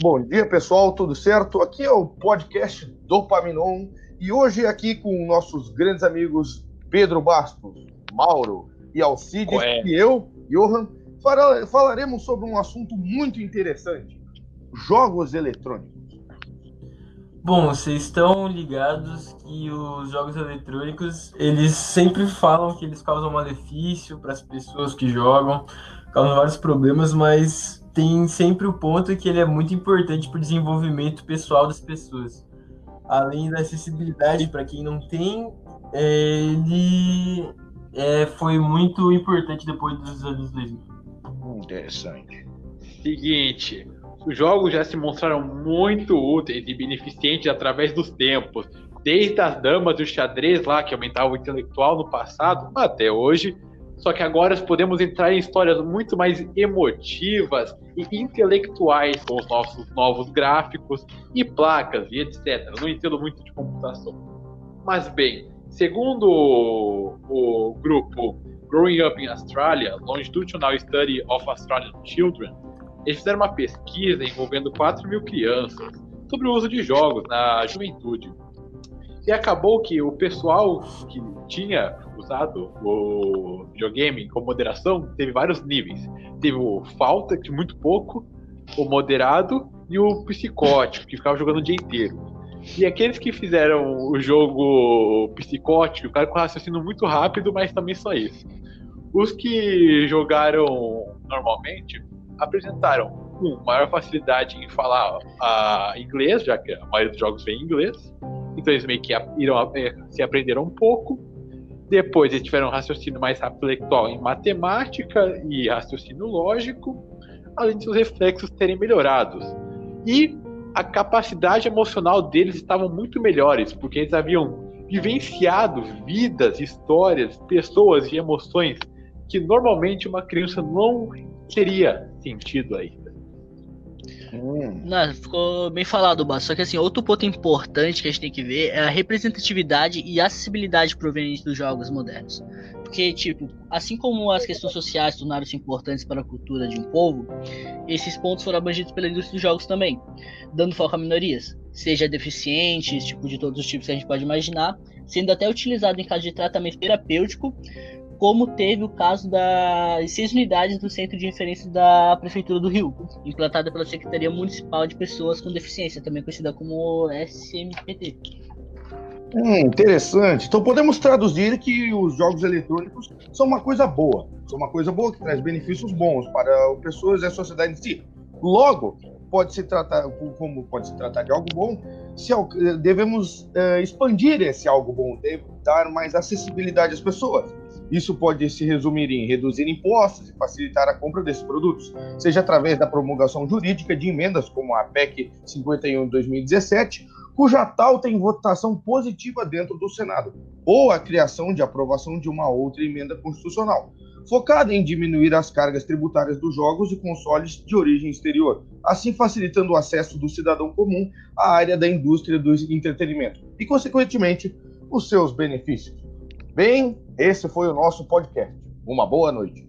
Bom dia, pessoal, tudo certo? Aqui é o podcast Dopaminon e hoje aqui com nossos grandes amigos Pedro Bastos, Mauro e Alcides e eu, Johan, falaremos sobre um assunto muito interessante: jogos eletrônicos. Bom, vocês estão ligados que os jogos eletrônicos, eles sempre falam que eles causam malefício para as pessoas que jogam, vários problemas, mas tem sempre o ponto que ele é muito importante para o desenvolvimento pessoal das pessoas. Além da acessibilidade para quem não tem, é, ele é, foi muito importante depois dos anos 2000. Interessante. Seguinte, os jogos já se mostraram muito úteis e beneficentes através dos tempos, desde as damas do xadrez lá, que aumentava o intelectual no passado, até hoje, só que agora podemos entrar em histórias muito mais emotivas e intelectuais com os nossos novos gráficos e placas e etc. não entendo muito de computação. Mas bem, segundo o, o grupo Growing Up in Australia, Longitudinal Study of Australian Children, eles fizeram uma pesquisa envolvendo 4 mil crianças sobre o uso de jogos na juventude. E acabou que o pessoal que tinha usado o videogame com moderação teve vários níveis. Teve o falta, que muito pouco, o moderado e o psicótico, que ficava jogando o dia inteiro. E aqueles que fizeram o jogo psicótico, ficaram com raciocínio muito rápido, mas também só isso. Os que jogaram normalmente apresentaram um, maior facilidade em falar uh, inglês, já que a maioria dos jogos vem em inglês, então eles meio que é, se aprenderam um pouco. Depois eles tiveram um raciocínio mais intelectual em matemática e raciocínio lógico, além de seus reflexos terem melhorados. E a capacidade emocional deles estavam muito melhores, porque eles haviam vivenciado vidas, histórias, pessoas e emoções que normalmente uma criança não teria sentido ainda. Hum. Não, ficou bem falado, Basso. Só que assim, outro ponto importante que a gente tem que ver é a representatividade e acessibilidade proveniente dos jogos modernos. Porque, tipo, assim como as questões sociais tornaram-se importantes para a cultura de um povo, esses pontos foram abrangidos pela indústria dos jogos também, dando foco a minorias, seja deficientes, tipo, de todos os tipos que a gente pode imaginar, sendo até utilizado em caso de tratamento terapêutico como teve o caso das seis unidades do Centro de Referência da Prefeitura do Rio, implantada pela Secretaria Municipal de Pessoas com Deficiência, também conhecida como SMPT. Hum, interessante. Então podemos traduzir que os jogos eletrônicos são uma coisa boa, são uma coisa boa que traz benefícios bons para as pessoas e a sociedade em si. Logo, pode se tratar como pode se tratar de algo bom, se devemos uh, expandir esse algo bom, dar mais acessibilidade às pessoas isso pode se resumir em reduzir impostos e facilitar a compra desses produtos, seja através da promulgação jurídica de emendas como a PEC 51 de 2017, cuja tal tem votação positiva dentro do Senado, ou a criação de aprovação de uma outra emenda constitucional, focada em diminuir as cargas tributárias dos jogos e consoles de origem exterior, assim facilitando o acesso do cidadão comum à área da indústria do entretenimento e, consequentemente, os seus benefícios. Bem, esse foi o nosso podcast. Uma boa noite.